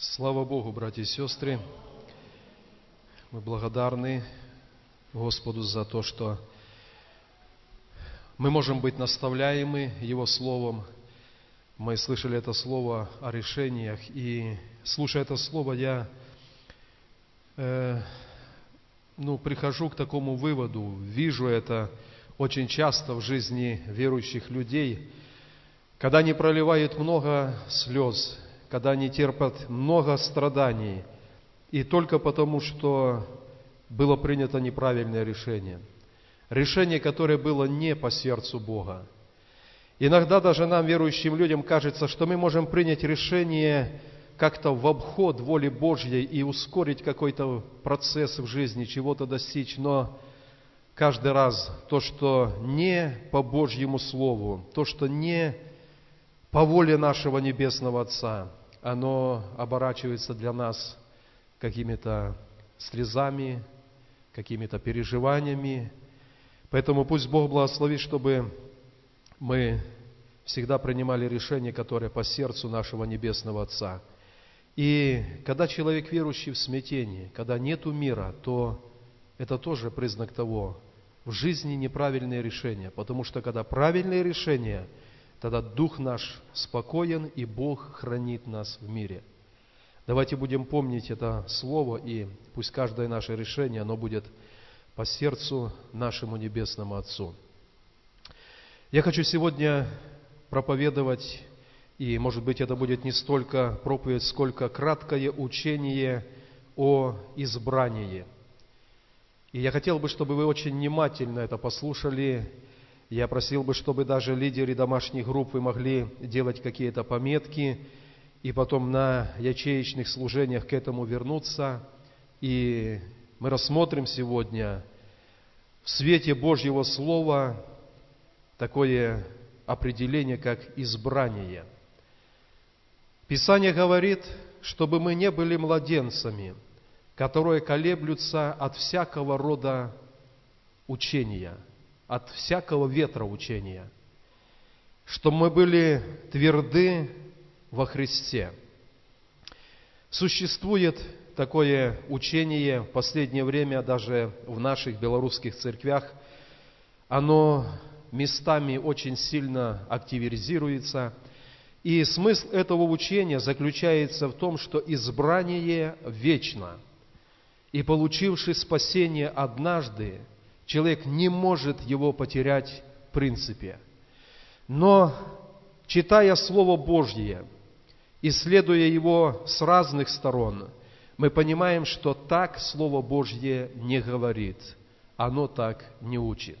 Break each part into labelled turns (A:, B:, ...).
A: Слава Богу, братья и сестры. Мы благодарны Господу за то, что мы можем быть наставляемы Его Словом. Мы слышали это Слово о решениях, и слушая это Слово, я э, ну, прихожу к такому выводу, вижу это очень часто в жизни верующих людей, когда они проливают много слез, когда они терпят много страданий, и только потому, что было принято неправильное решение. Решение, которое было не по сердцу Бога. Иногда даже нам, верующим людям, кажется, что мы можем принять решение как-то в обход воли Божьей и ускорить какой-то процесс в жизни, чего-то достичь, но каждый раз то, что не по Божьему Слову, то, что не по воле нашего Небесного Отца, оно оборачивается для нас какими-то слезами, какими-то переживаниями. Поэтому пусть Бог благословит, чтобы мы всегда принимали решения, которые по сердцу нашего Небесного Отца. И когда человек верующий в смятении, когда нету мира, то это тоже признак того, в жизни неправильные решения. Потому что когда правильные решения – тогда дух наш спокоен, и Бог хранит нас в мире. Давайте будем помнить это слово, и пусть каждое наше решение, оно будет по сердцу нашему Небесному Отцу. Я хочу сегодня проповедовать, и, может быть, это будет не столько проповедь, сколько краткое учение о избрании. И я хотел бы, чтобы вы очень внимательно это послушали, я просил бы, чтобы даже лидеры домашних групп вы могли делать какие-то пометки и потом на ячеечных служениях к этому вернуться. И мы рассмотрим сегодня в свете Божьего Слова такое определение, как избрание. Писание говорит, чтобы мы не были младенцами, которые колеблются от всякого рода учения – от всякого ветра учения, что мы были тверды во Христе. Существует такое учение в последнее время даже в наших белорусских церквях. Оно местами очень сильно активизируется. И смысл этого учения заключается в том, что избрание вечно. И получивший спасение однажды, человек не может его потерять в принципе. Но, читая Слово Божье, исследуя его с разных сторон, мы понимаем, что так Слово Божье не говорит, оно так не учит.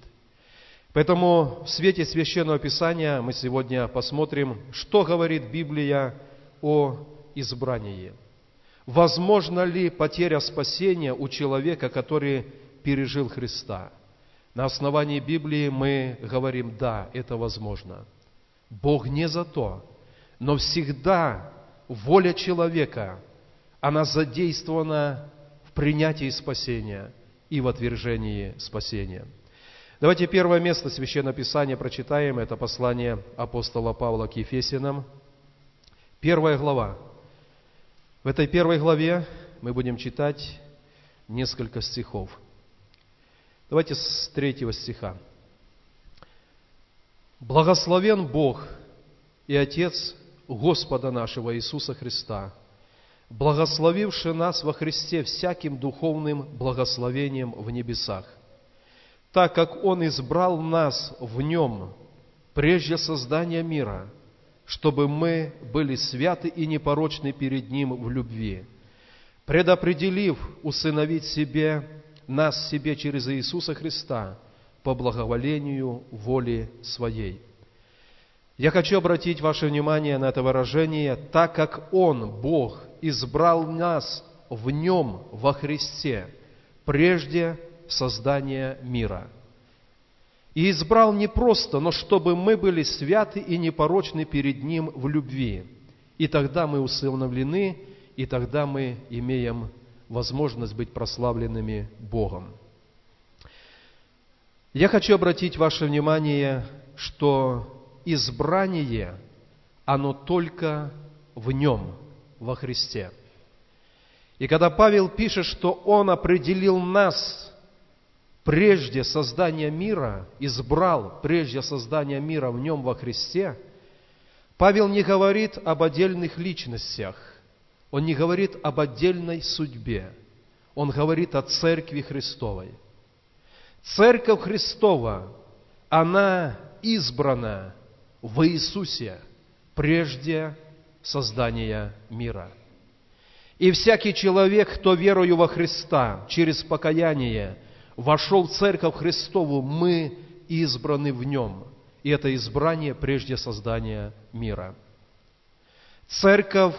A: Поэтому в свете Священного Писания мы сегодня посмотрим, что говорит Библия о избрании. Возможно ли потеря спасения у человека, который пережил Христа? На основании Библии мы говорим, да, это возможно. Бог не за то, но всегда воля человека, она задействована в принятии спасения и в отвержении спасения. Давайте первое место Священного Писания прочитаем. Это послание апостола Павла к Ефесянам. Первая глава. В этой первой главе мы будем читать несколько стихов – Давайте с третьего стиха. Благословен Бог и Отец Господа нашего Иисуса Христа, благословивший нас во Христе всяким духовным благословением в небесах, так как Он избрал нас в Нем прежде создания мира, чтобы мы были святы и непорочны перед Ним в любви, предопределив усыновить себе нас себе через Иисуса Христа по благоволению воли Своей. Я хочу обратить ваше внимание на это выражение, так как Он, Бог, избрал нас в Нем, во Христе, прежде создания мира. И избрал не просто, но чтобы мы были святы и непорочны перед Ним в любви. И тогда мы усыновлены, и тогда мы имеем возможность быть прославленными Богом. Я хочу обратить ваше внимание, что избрание, оно только в Нем, во Христе. И когда Павел пишет, что он определил нас прежде создания мира, избрал прежде создания мира в нем во Христе, Павел не говорит об отдельных личностях, он не говорит об отдельной судьбе, он говорит о Церкви Христовой. Церковь Христова, она избрана в Иисусе прежде создания мира. И всякий человек, кто верою во Христа через покаяние вошел в Церковь Христову, мы избраны в Нем. И это избрание прежде создания мира. Церковь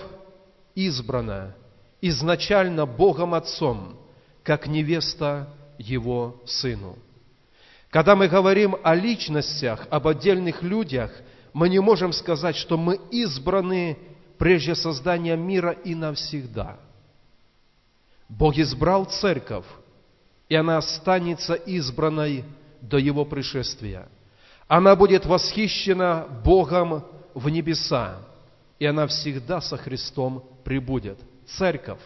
A: избрана изначально Богом Отцом, как невеста Его Сыну. Когда мы говорим о личностях, об отдельных людях, мы не можем сказать, что мы избраны прежде создания мира и навсегда. Бог избрал церковь, и она останется избранной до Его пришествия. Она будет восхищена Богом в небеса, и она всегда со Христом прибудет. Церковь.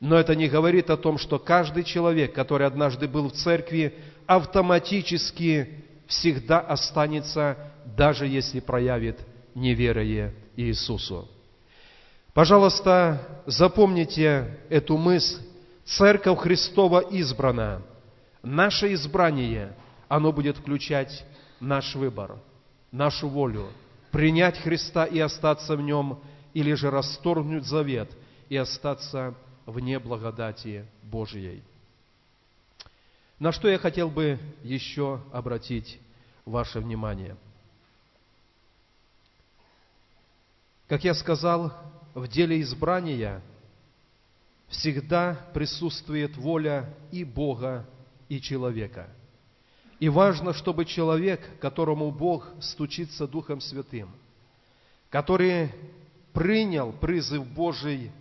A: Но это не говорит о том, что каждый человек, который однажды был в церкви, автоматически всегда останется, даже если проявит неверие Иисусу. Пожалуйста, запомните эту мысль Церковь Христова избрана. Наше избрание, оно будет включать наш выбор, нашу волю, принять Христа и остаться в Нем, или же расторгнуть завет и остаться вне благодати Божьей. На что я хотел бы еще обратить ваше внимание. Как я сказал, в деле избрания всегда присутствует воля и Бога, и человека. И важно, чтобы человек, которому Бог стучится Духом Святым, который принял призыв Божий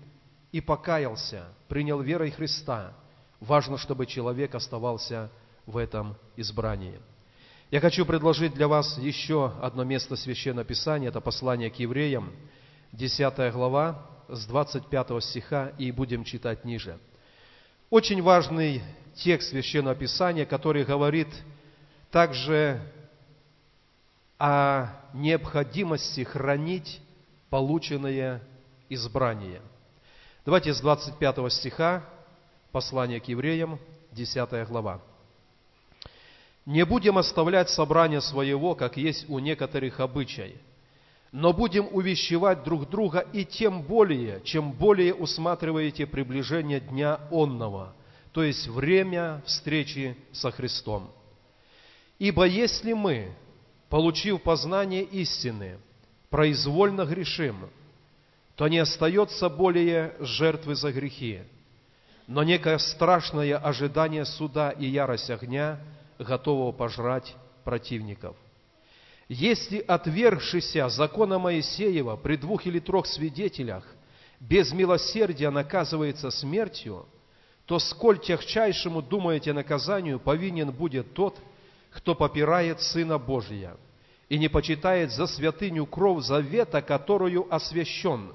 A: и покаялся, принял верой Христа, важно, чтобы человек оставался в этом избрании. Я хочу предложить для вас еще одно место Священного Писания, это послание к евреям, 10 глава, с 25 стиха и будем читать ниже. Очень важный текст Священного Писания, который говорит также о необходимости хранить полученное избрание. Давайте с 25 стиха, послание к евреям, 10 глава. «Не будем оставлять собрание своего, как есть у некоторых обычай, но будем увещевать друг друга, и тем более, чем более усматриваете приближение дня онного, то есть время встречи со Христом. Ибо если мы, получив познание истины, произвольно грешим, то не остается более жертвы за грехи, но некое страшное ожидание суда и ярость огня, готового пожрать противников – если отвергшийся закона Моисеева при двух или трех свидетелях без милосердия наказывается смертью, то сколь тягчайшему, думаете, наказанию повинен будет тот, кто попирает Сына Божия и не почитает за святыню кровь завета, которую освящен,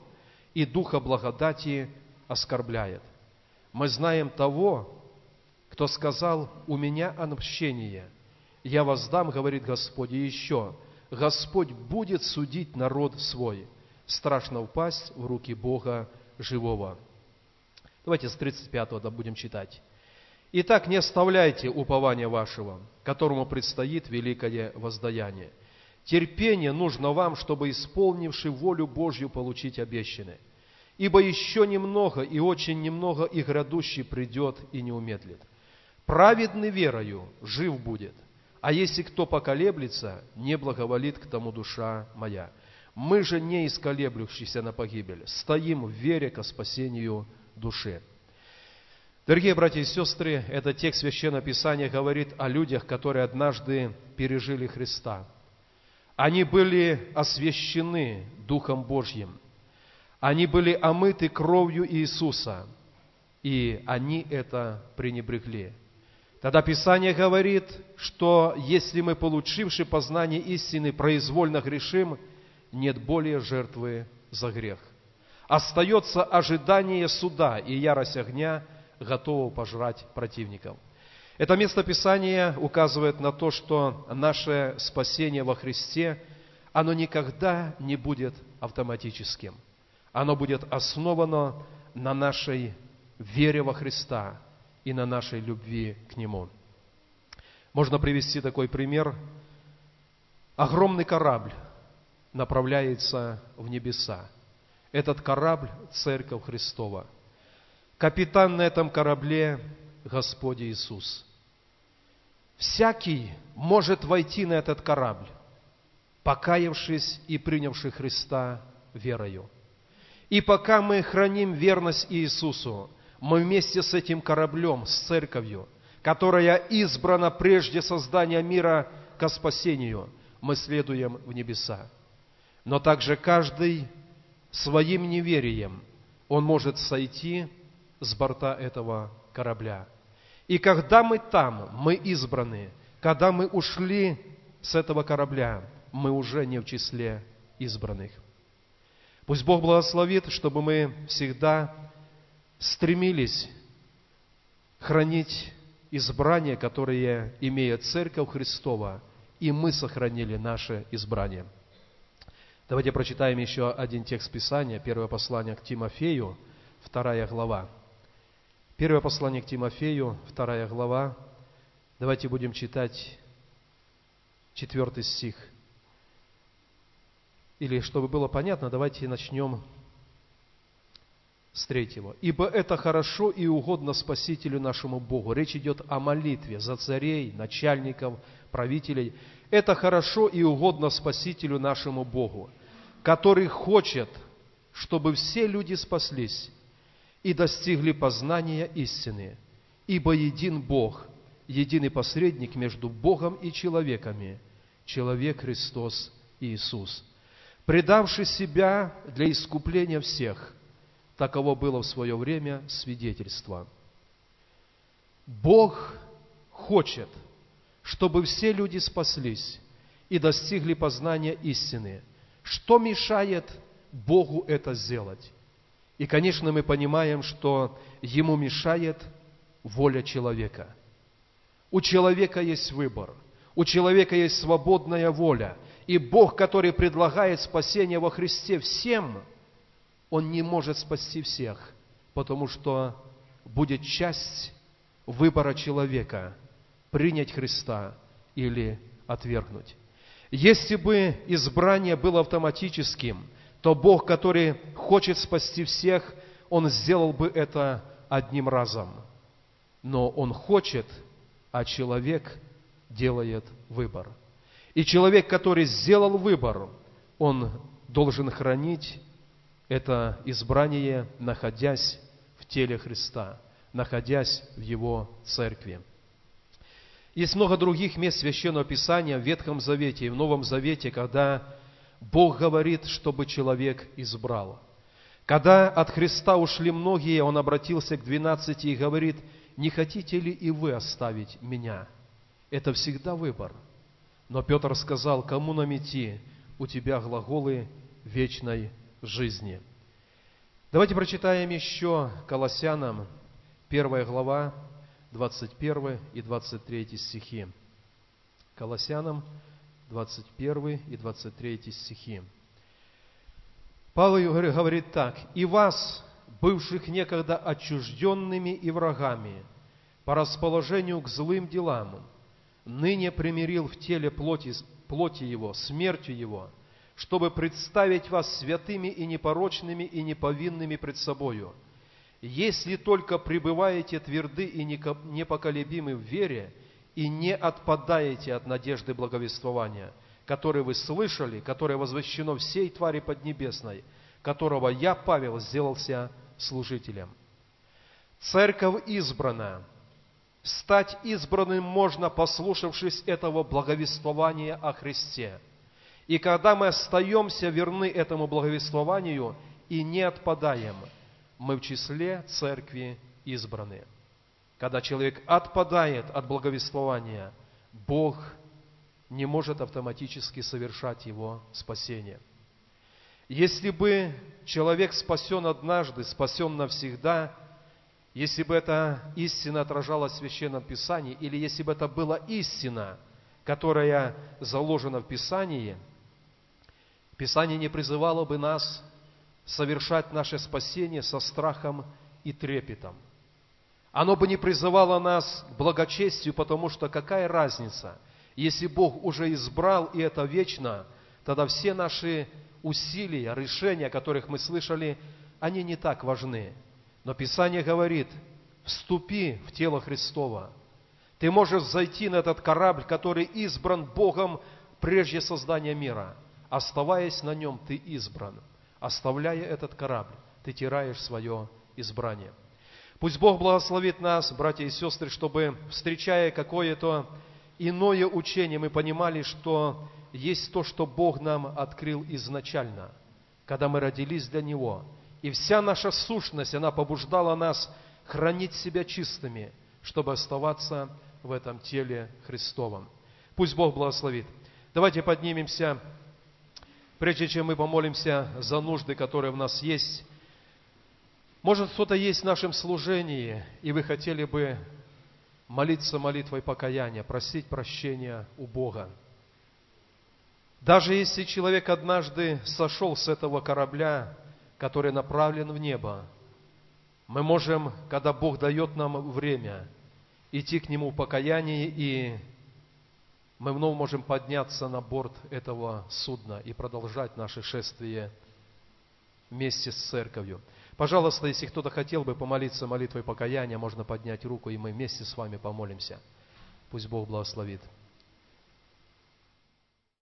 A: и Духа благодати оскорбляет. Мы знаем того, кто сказал, «У меня отмщение, я воздам, говорит Господь, и еще, Господь будет судить народ свой. Страшно упасть в руки Бога живого. Давайте с 35 да будем читать. Итак, не оставляйте упования вашего, которому предстоит великое воздаяние. Терпение нужно вам, чтобы, исполнивши волю Божью, получить обещанное. Ибо еще немного, и очень немного, и грядущий придет и не умедлит. Праведный верою жив будет. А если кто поколеблется, не благоволит к тому душа моя. Мы же не исколеблющиеся на погибель, стоим в вере ко спасению души. Дорогие братья и сестры, этот текст Священного Писания говорит о людях, которые однажды пережили Христа. Они были освящены Духом Божьим. Они были омыты кровью Иисуса, и они это пренебрегли. Тогда Писание говорит, что если мы, получивши познание истины, произвольно грешим, нет более жертвы за грех. Остается ожидание суда и ярость огня, готового пожрать противников. Это местописание указывает на то, что наше спасение во Христе, оно никогда не будет автоматическим. Оно будет основано на нашей вере во Христа и на нашей любви к Нему. Можно привести такой пример. Огромный корабль направляется в небеса. Этот корабль – Церковь Христова. Капитан на этом корабле – Господь Иисус. Всякий может войти на этот корабль, покаявшись и принявший Христа верою. И пока мы храним верность Иисусу, мы вместе с этим кораблем, с церковью, которая избрана прежде создания мира ко спасению, мы следуем в небеса. Но также каждый своим неверием, он может сойти с борта этого корабля. И когда мы там, мы избраны, когда мы ушли с этого корабля, мы уже не в числе избранных. Пусть Бог благословит, чтобы мы всегда стремились хранить избрание, которое имеет Церковь Христова, и мы сохранили наше избрание. Давайте прочитаем еще один текст Писания, первое послание к Тимофею, вторая глава. Первое послание к Тимофею, вторая глава. Давайте будем читать четвертый стих. Или, чтобы было понятно, давайте начнем с третьего. «Ибо это хорошо и угодно Спасителю нашему Богу». Речь идет о молитве за царей, начальников, правителей. Это хорошо и угодно Спасителю нашему Богу, который хочет, чтобы все люди спаслись и достигли познания истины. Ибо един Бог, единый посредник между Богом и человеками, человек Христос Иисус, предавший себя для искупления всех – Таково было в свое время свидетельство. Бог хочет, чтобы все люди спаслись и достигли познания истины. Что мешает Богу это сделать? И, конечно, мы понимаем, что Ему мешает воля человека. У человека есть выбор, у человека есть свободная воля. И Бог, который предлагает спасение во Христе всем – он не может спасти всех, потому что будет часть выбора человека принять Христа или отвергнуть. Если бы избрание было автоматическим, то Бог, который хочет спасти всех, Он сделал бы это одним разом. Но Он хочет, а человек делает выбор. И человек, который сделал выбор, он должен хранить это избрание, находясь в теле Христа, находясь в Его церкви. Есть много других мест Священного Писания в Ветхом Завете и в Новом Завете, когда Бог говорит, чтобы человек избрал. Когда от Христа ушли многие, Он обратился к двенадцати и говорит, не хотите ли и вы оставить меня? Это всегда выбор. Но Петр сказал, кому нам идти? У тебя глаголы вечной жизни. Давайте прочитаем еще Колоссянам, первая глава, 21 и 23 стихи. Колоссянам, 21 и 23 стихи. Павел говорит так, «И вас, бывших некогда отчужденными и врагами, по расположению к злым делам, ныне примирил в теле плоти, плоти его, смертью его, чтобы представить вас святыми и непорочными и неповинными пред собою. Если только пребываете тверды и непоколебимы в вере и не отпадаете от надежды благовествования, которое вы слышали, которое возвещено всей твари поднебесной, которого я, Павел, сделался служителем. Церковь избрана. Стать избранным можно, послушавшись этого благовествования о Христе – и когда мы остаемся верны этому благовествованию и не отпадаем, мы в числе церкви избранные. Когда человек отпадает от благовествования, Бог не может автоматически совершать его спасение. Если бы человек спасен однажды, спасен навсегда, если бы эта истина отражалась в Священном Писании, или если бы это была истина, которая заложена в Писании, Писание не призывало бы нас совершать наше спасение со страхом и трепетом. Оно бы не призывало нас к благочестию, потому что какая разница, если Бог уже избрал, и это вечно, тогда все наши усилия, решения, о которых мы слышали, они не так важны. Но Писание говорит, вступи в тело Христова. Ты можешь зайти на этот корабль, который избран Богом прежде создания мира. Оставаясь на нем, ты избран. Оставляя этот корабль, ты теряешь свое избрание. Пусть Бог благословит нас, братья и сестры, чтобы, встречая какое-то иное учение, мы понимали, что есть то, что Бог нам открыл изначально, когда мы родились для Него. И вся наша сущность, она побуждала нас хранить себя чистыми, чтобы оставаться в этом теле Христовом. Пусть Бог благословит. Давайте поднимемся, прежде чем мы помолимся за нужды, которые в нас есть. Может, кто-то есть в нашем служении, и вы хотели бы молиться молитвой покаяния, просить прощения у Бога. Даже если человек однажды сошел с этого корабля, который направлен в небо, мы можем, когда Бог дает нам время, идти к Нему в покаянии, и мы вновь можем подняться на борт этого судна и продолжать наше шествие вместе с церковью. Пожалуйста, если кто-то хотел бы помолиться молитвой покаяния, можно поднять руку, и мы вместе с вами помолимся. Пусть Бог благословит.